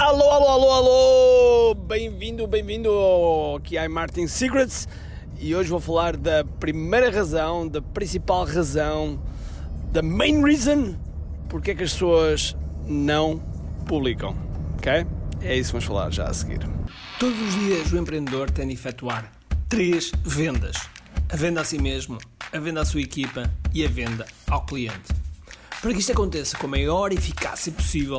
Alô, alô, alô, alô! Bem-vindo, bem-vindo ao QI Martin Secrets e hoje vou falar da primeira razão, da principal razão, da main reason porque é que as pessoas não publicam, ok? É isso que vamos falar já a seguir. Todos os dias o empreendedor tem de efetuar três vendas: a venda a si mesmo, a venda à sua equipa e a venda ao cliente. Para que isto aconteça com a maior eficácia possível,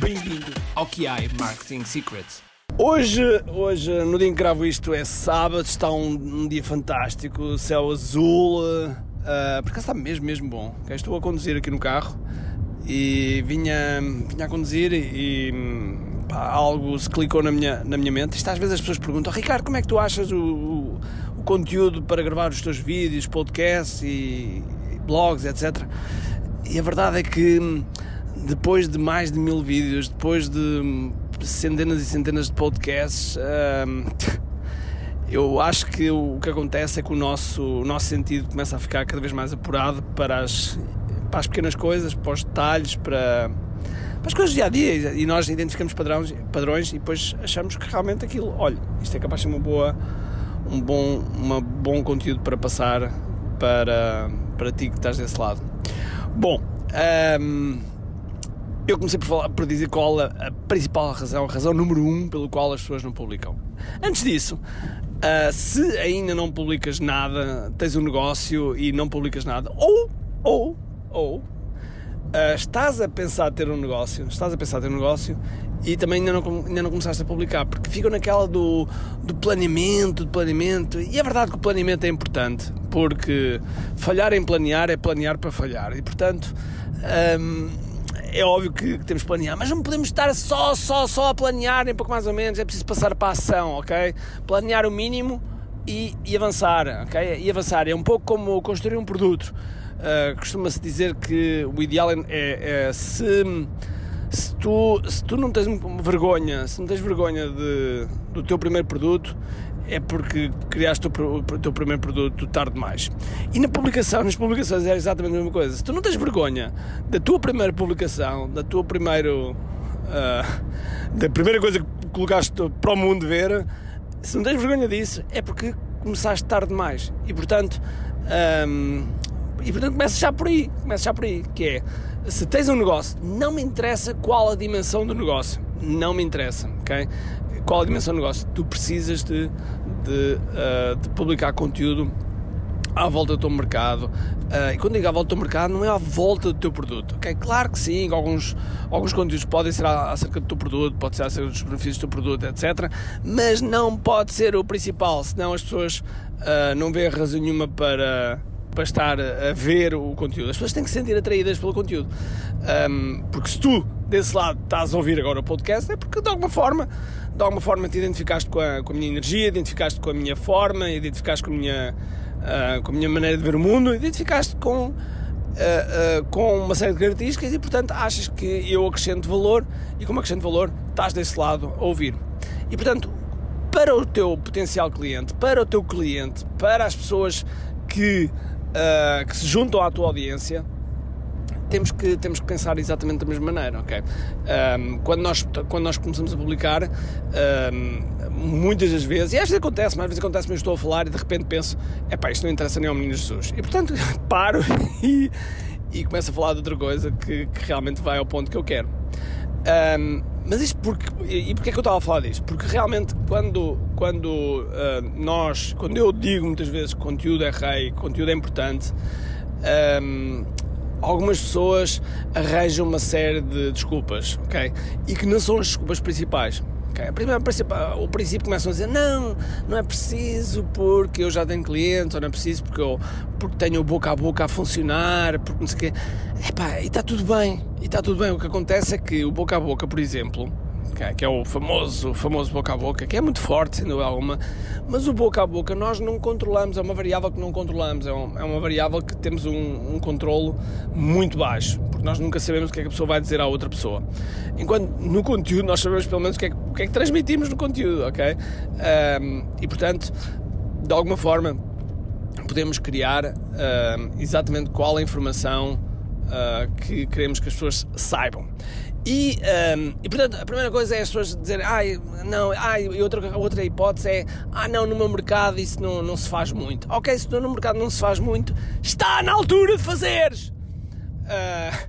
Bem-vindo ao QI Marketing Secrets. Hoje, hoje, no dia em que gravo isto, é sábado, está um, um dia fantástico, céu azul, uh, por acaso está mesmo, mesmo bom. Okay? Estou a conduzir aqui no carro e vinha, vinha a conduzir e pá, algo se clicou na minha, na minha mente. Isto às vezes as pessoas perguntam, Ricardo, como é que tu achas o, o, o conteúdo para gravar os teus vídeos, podcasts e, e blogs, etc. E a verdade é que depois de mais de mil vídeos, depois de centenas e centenas de podcasts, hum, eu acho que o que acontece é que o nosso, o nosso sentido começa a ficar cada vez mais apurado para as, para as pequenas coisas, para os detalhes, para para as coisas do dia a dia e nós identificamos padrões, padrões e depois achamos que realmente aquilo, olha, isto é capaz de ser uma boa, um bom, uma bom conteúdo para passar para, para ti que estás desse lado. Bom, um, eu comecei por, falar, por dizer qual a, a, principal razão, a razão número um pelo qual as pessoas não publicam. Antes disso, uh, se ainda não publicas nada, tens um negócio e não publicas nada, ou, ou, ou Uh, estás a pensar ter um negócio, estás a pensar ter um negócio e também ainda não, ainda não começaste a publicar, porque ficam naquela do, do planeamento, do planeamento, e é verdade que o planeamento é importante, porque falhar em planear é planear para falhar, e portanto um, é óbvio que, temos que planear, mas não podemos estar só, só, só a planear, nem pouco mais ou menos, é preciso passar para a ação, ok? Planear o mínimo e, e avançar, ok? E avançar, é um pouco como construir um produto. Uh, Costuma-se dizer que o ideal é, é, é se, se, tu, se tu não tens vergonha, se não tens vergonha de, do teu primeiro produto, é porque criaste o, teu primeiro produto tarde demais. E na publicação, nas publicações é exatamente a mesma coisa. Se tu não tens vergonha da tua primeira publicação, da tua primeiro. Uh, da primeira coisa que colocaste para o mundo ver, se não tens vergonha disso, é porque começaste tarde demais. E portanto. Um, e portanto começa já por aí, começa já por aí, que é, se tens um negócio, não me interessa qual a dimensão do negócio, não me interessa, ok? Qual a dimensão do negócio, tu precisas de, de, uh, de publicar conteúdo à volta do teu mercado. Uh, e quando digo à volta do teu mercado, não é à volta do teu produto. ok? Claro que sim, alguns, alguns conteúdos podem ser acerca do teu produto, pode ser acerca dos benefícios do teu produto, etc. Mas não pode ser o principal, senão as pessoas uh, não veem razão nenhuma para para estar a ver o conteúdo. As pessoas têm que se sentir atraídas pelo conteúdo. Um, porque se tu, desse lado, estás a ouvir agora o podcast, é porque de alguma forma, de alguma forma te identificaste com a, com a minha energia, identificaste com a minha forma, identificaste com a minha, uh, com a minha maneira de ver o mundo, identificaste com, uh, uh, com uma série de características e, portanto, achas que eu acrescento valor e, como acrescento valor, estás desse lado a ouvir. E, portanto, para o teu potencial cliente, para o teu cliente, para as pessoas que que se juntam à tua audiência, temos que, temos que pensar exatamente da mesma maneira, ok? Um, quando, nós, quando nós começamos a publicar, um, muitas das vezes, e às vezes acontece, mas às vezes acontece, mas estou a falar e de repente penso, é pá, isto não interessa nem ao menino Jesus. E portanto paro e, e começo a falar de outra coisa que, que realmente vai ao ponto que eu quero. Um, mas isto porque. E porquê é que eu estava a falar disto? Porque realmente quando, quando uh, nós. Quando eu digo muitas vezes que conteúdo é rei, conteúdo é importante, um, algumas pessoas arranjam uma série de desculpas, ok? E que não são as desculpas principais. Okay? Primeiro, o princípio começam a dizer não, não é preciso porque eu já tenho clientes, ou não é preciso porque eu porque tenho boca a boca a funcionar, porque não sei o quê. Epá, e está tudo bem, e está tudo bem. O que acontece é que o boca a boca, por exemplo, que é o famoso, famoso boca a boca, que é muito forte, sem dúvida alguma, mas o boca a boca nós não controlamos, é uma variável que não controlamos, é, um, é uma variável que temos um, um controlo muito baixo, porque nós nunca sabemos o que é que a pessoa vai dizer à outra pessoa. Enquanto no conteúdo nós sabemos pelo menos o que é que, que, é que transmitimos no conteúdo, ok? Um, e portanto, de alguma forma, podemos criar exatamente qual a informação uh, que queremos que as pessoas saibam. E, um, e portanto, a primeira coisa é as pessoas dizerem, ai, não, ai, e outra, outra hipótese é, ah, não, no meu mercado isso não, não se faz muito. Ok, se no mercado não se faz muito, está na altura de fazeres! Uh,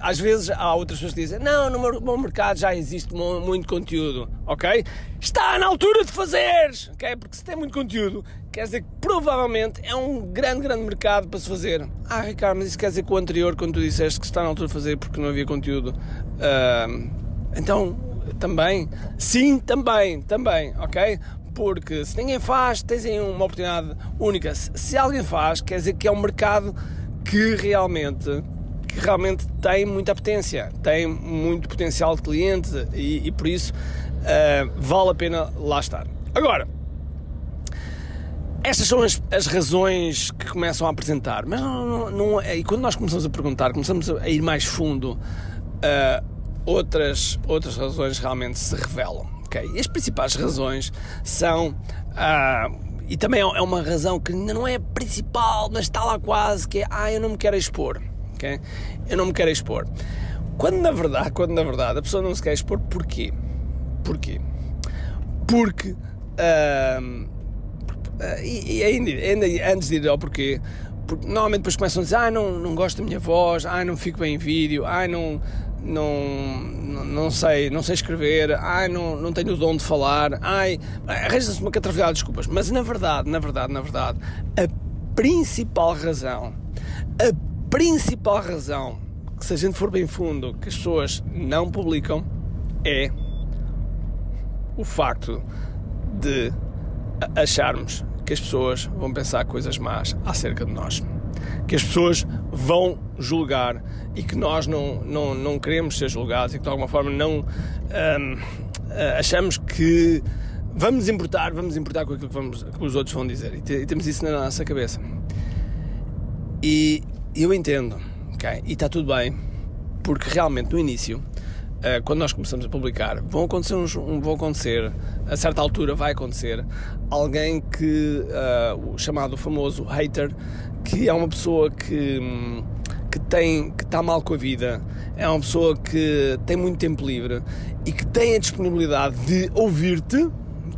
às vezes há outras pessoas que dizem: Não, no meu mercado já existe muito conteúdo, ok? Está na altura de fazeres, ok? Porque se tem muito conteúdo, quer dizer que provavelmente é um grande, grande mercado para se fazer. Ah, Ricardo, mas isso quer dizer que o anterior, quando tu disseste que está na altura de fazer porque não havia conteúdo, uh, então também? Sim, também, também, ok? Porque se ninguém faz, tens aí uma oportunidade única. Se alguém faz, quer dizer que é um mercado que realmente que realmente tem muita potência, tem muito potencial de cliente e, e por isso uh, vale a pena lá estar. Agora, estas são as, as, razões que começam a apresentar, mas não, não, não, é, e quando nós começamos a perguntar, começamos a ir mais fundo, uh, outras, outras razões realmente se revelam. Okay? E as principais razões são. Uh, e também é uma razão que não é principal, mas está lá quase, que é ah, eu não me quero expor ok? Eu não me quero expor. Quando na verdade, quando na verdade a pessoa não se quer expor, porquê? Porquê? Porque uh, e, e ainda, ainda, antes de ir ao porquê, porque normalmente depois começam a dizer ah, não, não gosto da minha voz, ah, não fico bem em vídeo, ah, não, não, não, sei, não sei escrever, ai, não, não tenho o dom de falar, ai, arranja-se uma catrafilhada de desculpas. Mas na verdade, na verdade, na verdade, a principal razão, a principal razão que, se a gente for bem fundo, que as pessoas não publicam é o facto de acharmos que as pessoas vão pensar coisas más acerca de nós. Que as pessoas vão julgar e que nós não, não, não queremos ser julgados e que de alguma forma não hum, achamos que vamos importar, vamos importar com aquilo que, vamos, que os outros vão dizer. E, e temos isso na nossa cabeça. E eu entendo, ok? E está tudo bem, porque realmente no início, uh, quando nós começamos a publicar, vão acontecer, uns, vão acontecer, a certa altura vai acontecer, alguém que, uh, o chamado famoso hater, que é uma pessoa que, que tem, que está mal com a vida, é uma pessoa que tem muito tempo livre e que tem a disponibilidade de ouvir-te,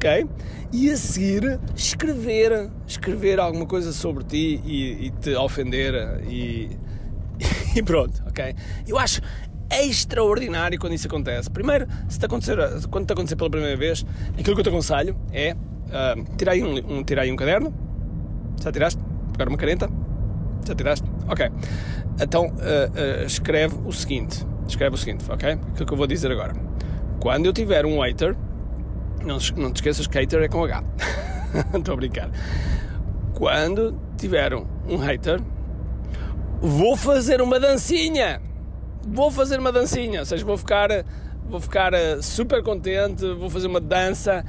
ok? E a seguir escrever, escrever alguma coisa sobre ti e, e te ofender e, e pronto, ok? Eu acho extraordinário quando isso acontece. Primeiro, se te acontecer, quando te acontecer pela primeira vez, aquilo que eu te aconselho é uh, tirar, aí um, um, tirar aí um caderno. Já tiraste? Pegar uma caneta? Já tiraste? Ok. Então uh, uh, escreve o seguinte. Escreve o seguinte, ok? Aquilo que eu vou dizer agora. Quando eu tiver um hater não, não te esqueças que hater é com H. Estou a brincar. Quando tiver um hater, vou fazer uma dancinha. Vou fazer uma dancinha. Ou seja, vou ficar, vou ficar eh, super contente, vou fazer uma dança.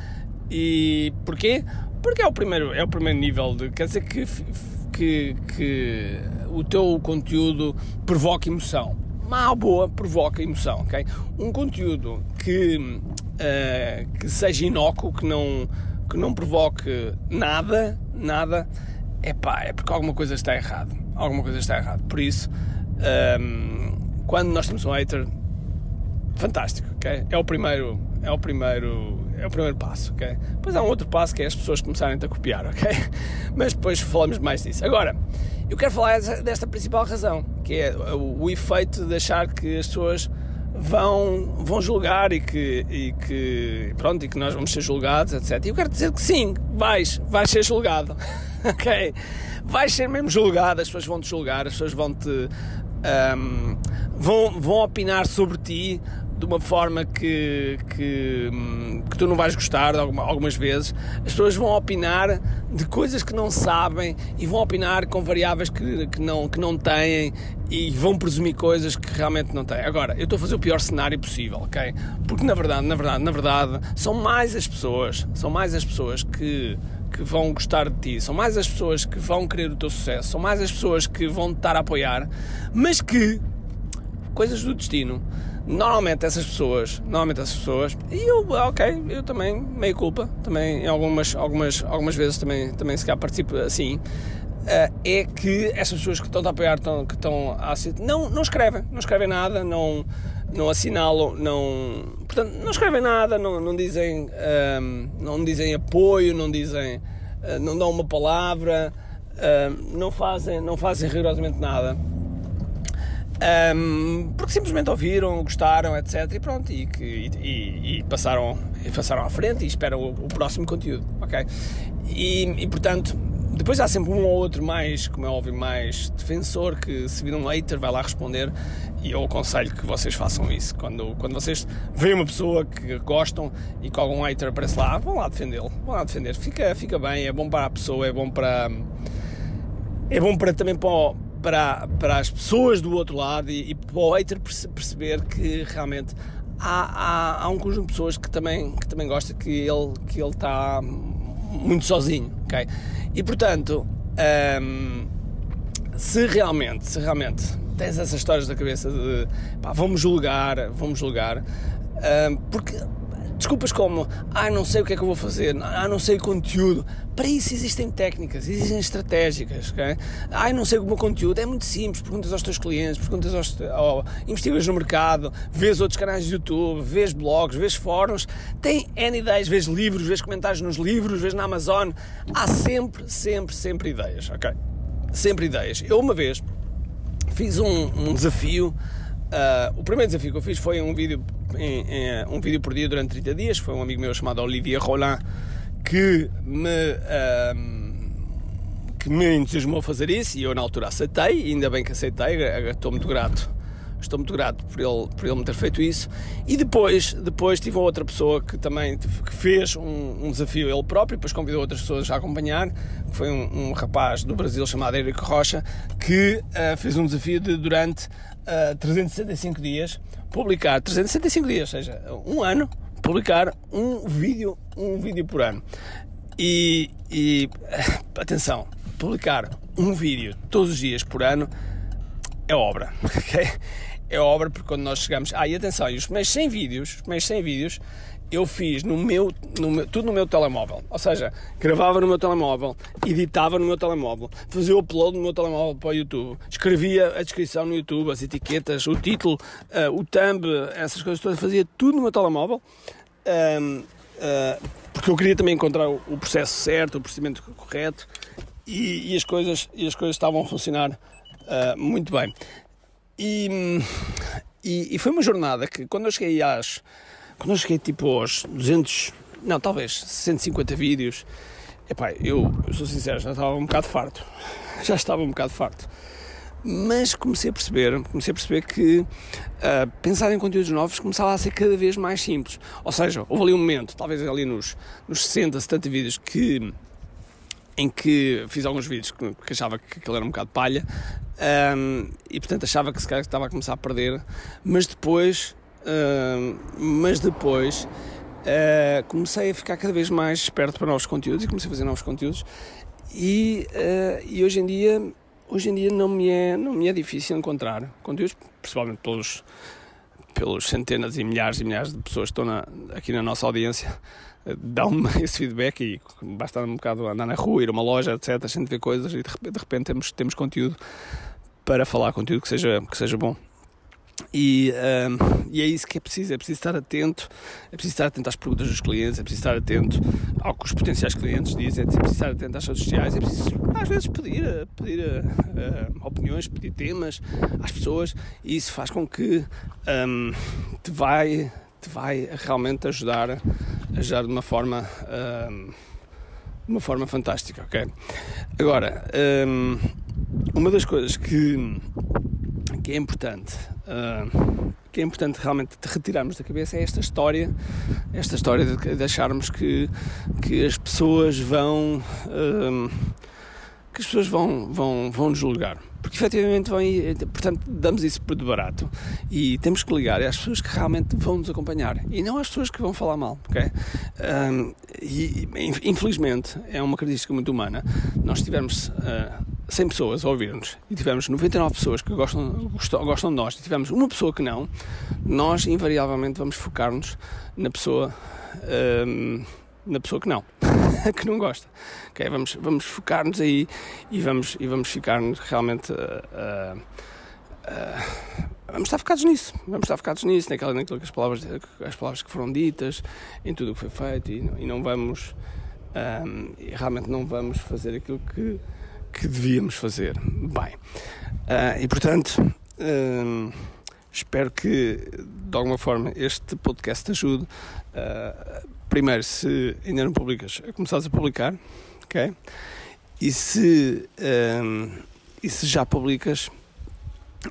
E porquê? Porque é o primeiro, é o primeiro nível de. Quer dizer que, que, que o teu conteúdo provoca emoção. Má boa provoca emoção, ok? Um conteúdo que uh, que seja inócuo, que não, que não provoque nada, nada, é pá, é porque alguma coisa está errado. Alguma coisa está errado. Por isso, um, ehm, quando nós temos um hater, fantástico, ok? É o primeiro, é o primeiro, é o primeiro passo, ok? Depois há um outro passo que é as pessoas começarem a copiar, ok? Mas depois falamos mais disso. Agora, eu quero falar desta principal razão, que é o, o efeito de achar que as pessoas vão, vão julgar e que, e que pronto e que nós vamos ser julgados, etc. E eu quero dizer que sim, vais, vais ser julgado, ok? Vais ser mesmo julgado, as pessoas vão te julgar, as pessoas vão te um, vão, vão opinar sobre ti de uma forma que, que, que tu não vais gostar alguma, algumas vezes. As pessoas vão opinar de coisas que não sabem e vão opinar com variáveis que, que, não, que não têm e vão presumir coisas que realmente não têm. Agora, eu estou a fazer o pior cenário possível, ok? Porque na verdade, na verdade, na verdade, são mais as pessoas, são mais as pessoas que que vão gostar de ti, são mais as pessoas que vão querer o teu sucesso, são mais as pessoas que vão te estar a apoiar, mas que coisas do destino normalmente essas pessoas, normalmente essas pessoas, e eu, ok, eu também, meio culpa, também algumas, algumas, algumas vezes também, também se calhar participo assim, uh, é que essas pessoas que estão a apoiar, estão, que estão a não, não escrevem, não escrevem nada, não, não assinalam, não, portanto, não escrevem nada, não, não dizem, um, ehm, não dizem apoio, não dizem, não dão uma palavra, não fazem, não fazem rigorosamente nada. Um, porque simplesmente ouviram, gostaram, etc. E pronto, e, e, e passaram, e passaram à frente e esperam o, o próximo conteúdo, ok? E, portanto, depois há sempre um ou outro mais, como é óbvio, mais defensor que se vir um hater vai lá responder e eu aconselho que vocês façam isso. Quando, quando vocês veem uma pessoa que gostam e que algum hater aparece lá, vão lá defendê-lo, vão lá defender. Fica, fica bem, é bom para a pessoa, é bom para... É bom para, também para para, para as pessoas do outro lado e, e para o hater perceber que realmente há, há, há, um conjunto de pessoas que também, que também gosta que ele, que ele está muito sozinho, ok? E portanto, um, se realmente, se realmente tens essas histórias da cabeça de pá, vamos julgar, vamos julgar, um, porque desculpas como, ah, não sei o que é que eu vou fazer, ah, não sei o conteúdo. Para isso existem técnicas, existem estratégicas, ok? Ah, não sei o meu conteúdo, é muito simples, perguntas aos teus clientes, perguntas aos, oh, investigas no mercado, vês outros canais de YouTube, vês blogs, vês fóruns, tem N ideias, vês livros, vês comentários nos livros, vês na Amazon, há sempre, sempre, sempre ideias, ok? Sempre ideias. Eu uma vez fiz um, um desafio Uh, o primeiro desafio que eu fiz foi um vídeo, em, em, um vídeo por dia durante 30 dias. Foi um amigo meu chamado Olivier Roland que me, uh, que me entusiasmou a fazer isso e eu na altura aceitei. ainda bem que aceitei, estou muito grato. Estou muito grato por ele, por ele me ter feito isso. E depois, depois tive outra pessoa que também que fez um, um desafio ele próprio, depois convidou outras pessoas a acompanhar, foi um, um rapaz do Brasil chamado Eric Rocha, que uh, fez um desafio de durante uh, 365 dias, publicar 365 dias, ou seja, um ano, publicar um vídeo, um vídeo por ano. E, e atenção, publicar um vídeo todos os dias por ano é obra, ok? É obra porque quando nós chegamos. Ah, e atenção, e os primeiros 100 vídeos, os primeiros 100 vídeos eu fiz no meu, no meu, tudo no meu telemóvel. Ou seja, gravava no meu telemóvel, editava no meu telemóvel, fazia o upload no meu telemóvel para o YouTube, escrevia a descrição no YouTube, as etiquetas, o título, uh, o thumb, essas coisas todas, fazia tudo no meu telemóvel. Um, uh, eh, porque eu queria também encontrar o, o processo certo, o procedimento correto e, e, as, coisas, e as coisas estavam a funcionar uh, muito bem. E, e, e, foi uma jornada que, quando eu cheguei às quando eu cheguei tipo aos 200, não, talvez 150 vídeos, epá, eu, eu sou sincero, já estava um bocado farto. Já estava um bocado farto. Mas comecei a perceber, comecei a perceber que uh, pensar em conteúdos novos começava a ser cada vez mais simples. Ou seja, houve ali um momento, talvez ali nos, nos 60, 70 vídeos que em que fiz alguns vídeos que, que achava que aquilo era um bocado palha um, e portanto achava que se calhar estava a começar a perder, mas depois Uh, mas depois uh, comecei a ficar cada vez mais esperto para novos conteúdos e comecei a fazer novos conteúdos. E, uh, e hoje em dia hoje em dia não me é não me é difícil encontrar conteúdos principalmente pelos pelos centenas e milhares e milhares de pessoas que estão na, aqui na nossa audiência dão-me esse feedback e basta um bocado andar na rua, ir a uma loja, etc. A gente vê coisas e de repente, de repente temos, temos conteúdo para falar, conteúdo que seja, que seja bom. E, um, e, é isso que é preciso, é preciso estar atento, é preciso estar atento às perguntas dos clientes, é preciso estar atento ao que os potenciais clientes dizem, é preciso estar atento às redes sociais, é preciso às vezes pedir, pedir uh, opiniões, pedir temas às pessoas e isso faz com que um, te, vai, te vai realmente ajudar, ajudar de uma forma, um, de uma forma fantástica, ok? Agora, uma das coisas que que é importante uh, que é importante realmente retirarmos da cabeça é esta história, esta história de, de acharmos que, que as pessoas vão. Hum, que as pessoas vão, vão, vão nos julgar. Porque efetivamente vão, portanto, damos isso por de barato e temos que ligar às pessoas que realmente vão nos acompanhar e não às pessoas que vão falar mal, ok? Um, e infelizmente é uma característica muito humana. Nós tivemos uh, 100 pessoas a ouvir-nos e tivemos 99 pessoas que gostam, gostam, gostam de nós e tivemos uma pessoa que não, nós invariavelmente vamos focar-nos na pessoa. Um, na pessoa que não, que não gosta. Okay, vamos vamos focar-nos aí e vamos, e vamos ficar-nos realmente. Uh, uh, vamos estar focados nisso, vamos estar focados nisso, naquela, naquilo que as palavras, as palavras que foram ditas, em tudo o que foi feito e, e não vamos. Um, e realmente não vamos fazer aquilo que, que devíamos fazer bem. e portanto. Um, espero que de alguma forma este podcast te ajude uh, primeiro, se ainda não publicas, começares a publicar, ok? E se, um, e se já publicas,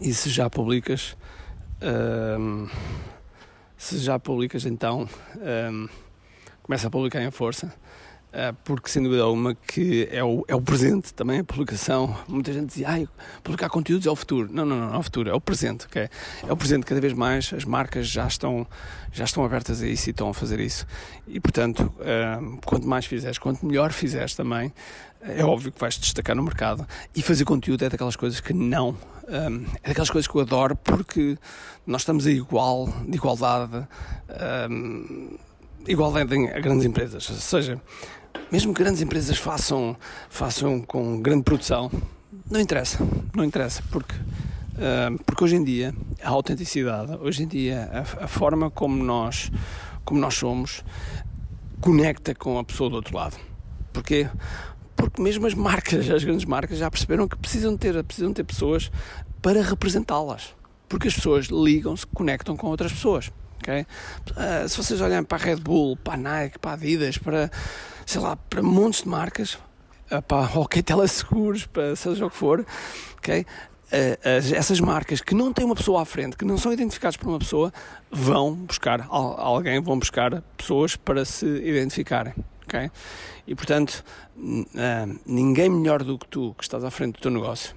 e se já publicas, se já publicas, então começa a publicar em força ah, porque sem dúvida alguma que é o, é o presente também, a publicação. Muita gente dizia, ah, publicar conteúdos é o futuro. Não, não, não, é o futuro, é o presente. Okay? É o presente, cada vez mais as marcas já estão, já estão abertas a isso e estão a fazer isso. E portanto, uh, quanto mais fizeres, quanto melhor fizeres também, é óbvio que vais te destacar no mercado. E fazer conteúdo é daquelas coisas que não. Um, é daquelas coisas que eu adoro porque nós estamos a igual, de igualdade, igualdade a grandes empresas. Ou seja, mesmo que grandes empresas façam, façam com grande produção, não interessa, não interessa, porque, uh, porque hoje em dia a autenticidade, hoje em dia a, a, forma como nós, como nós somos, conecta com a pessoa do outro lado. Porquê? Porque mesmo as marcas, as grandes marcas já perceberam que precisam ter, precisam ter pessoas para representá-las. Porque as pessoas ligam-se, conectam com outras pessoas. Okay? Uh, se vocês olharem para a Red Bull, para a Nike, para a Adidas, para sei lá, para montes de marcas, ah, para ok, teleseguros, para seja o que for, ok? Uh, essas marcas que não têm uma pessoa à frente, que não são identificadas por uma pessoa, vão buscar alguém, vão buscar pessoas para se identificarem. ok? E portanto, uh, ninguém melhor do que tu que estás à frente do teu negócio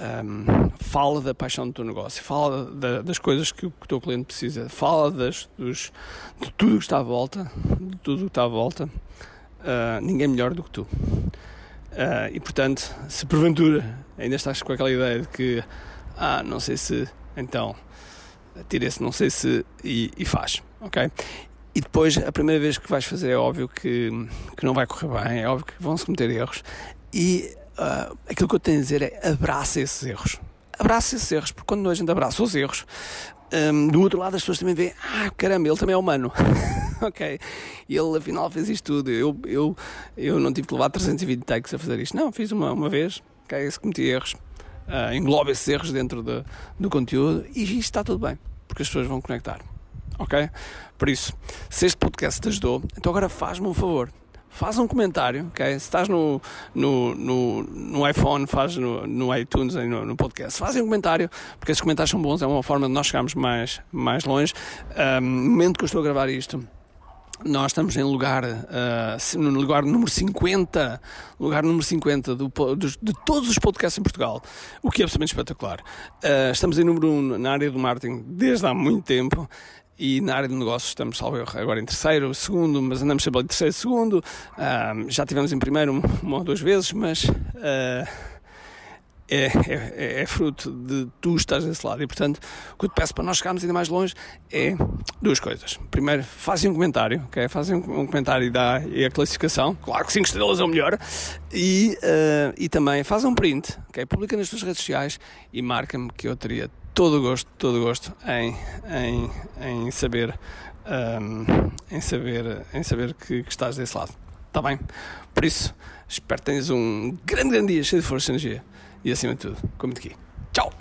um, fala da paixão do teu negócio, fala da, das coisas que o, que o, teu cliente precisa, fala das, dos, de tudo que está à volta, de tudo que está à volta, uh, ninguém melhor do que tu. Uh, e portanto, se porventura ainda estás com aquela ideia de que, ah, não sei se, então, tira esse não sei se e, e faz, ok? E depois, a primeira vez que vais fazer, é óbvio que, que não vai correr bem, é óbvio que vão se cometer erros. E uh, aquilo que eu tenho a dizer é abraça esses erros. Abraça esses erros, porque quando a gente abraça os erros, um, do outro lado as pessoas também veem, ah, caramba, ele também é humano. ok, ele afinal fez isto tudo. Eu, eu, eu não tive que levar 320 takes a fazer isto. Não, fiz uma, uma vez, ok, se cometi erros, uh, engloba esses erros dentro de, do conteúdo e isto está tudo bem, porque as pessoas vão conectar. Ok? Por isso, se este podcast te ajudou, então agora faz-me um favor faz um comentário, ok? Se estás no, no, no, no iPhone, faz no, no iTunes, no, no podcast, faz um comentário, porque esses comentários são bons, é uma forma de nós chegarmos mais, mais longe. Um, no momento que eu estou a gravar isto, nós estamos em lugar, uh, no lugar número 50, lugar número 50 do, de, de todos os podcasts em Portugal, o que é absolutamente espetacular. Uh, estamos em número 1 na área do marketing desde há muito tempo e na área de negócios estamos, salvo agora em terceiro, segundo, mas andamos sempre em terceiro, segundo. Já tivemos em primeiro uma ou duas vezes, mas uh, é, é, é, fruto de tu estás desse lado. E portanto, o que eu te peço para nós chegarmos ainda mais longe é duas coisas. Primeiro, fazem um comentário, ok? Fazem um, comentário e dá e a classificação. Claro que 5 estrelas é o melhor. E, uh, e também faz um print, ok? Publica nas tuas redes sociais e marca-me que eu teria todo o gosto, todo o gosto em, em, em saber um, em saber em saber que, que estás desse lado. Está bem? Por isso, espero que tenhas um grande, grande dia cheio de força e energia e acima de tudo, como aqui. Tchau!